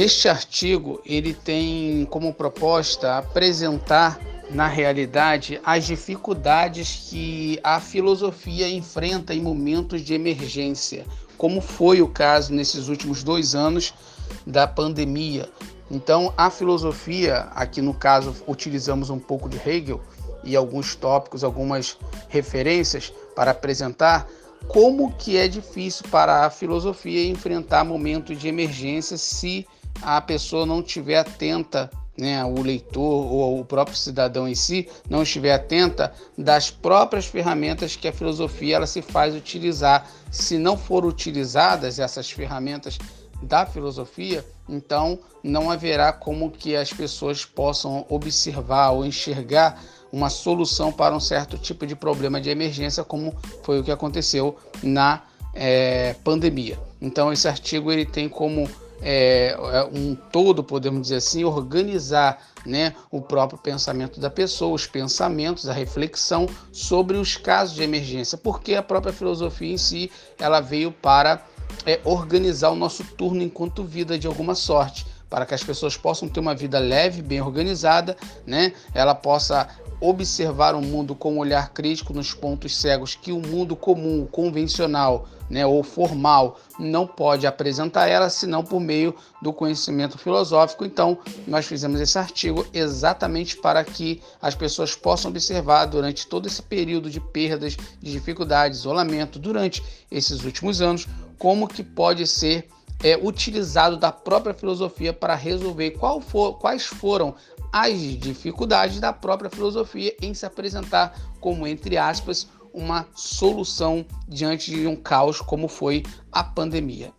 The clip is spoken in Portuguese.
Este artigo ele tem como proposta apresentar na realidade as dificuldades que a filosofia enfrenta em momentos de emergência, como foi o caso nesses últimos dois anos da pandemia. Então, a filosofia, aqui no caso utilizamos um pouco de Hegel e alguns tópicos, algumas referências para apresentar como que é difícil para a filosofia enfrentar momentos de emergência se a pessoa não estiver atenta né, o leitor ou o próprio cidadão em si não estiver atenta das próprias ferramentas que a filosofia ela se faz utilizar. Se não for utilizadas essas ferramentas da filosofia, então não haverá como que as pessoas possam observar ou enxergar uma solução para um certo tipo de problema de emergência, como foi o que aconteceu na é, pandemia. Então esse artigo ele tem como é, é, um todo, podemos dizer assim, organizar né, o próprio pensamento da pessoa, os pensamentos, a reflexão sobre os casos de emergência, porque a própria filosofia em si ela veio para é, organizar o nosso turno enquanto vida de alguma sorte, para que as pessoas possam ter uma vida leve, bem organizada, né? Ela possa observar o mundo com um olhar crítico nos pontos cegos que o mundo comum, convencional, né, ou formal não pode apresentar ela senão por meio do conhecimento filosófico. Então, nós fizemos esse artigo exatamente para que as pessoas possam observar durante todo esse período de perdas, de dificuldade, isolamento durante esses últimos anos, como que pode ser é, utilizado da própria filosofia para resolver for, quais foram as dificuldades da própria filosofia em se apresentar como, entre aspas, uma solução diante de um caos como foi a pandemia.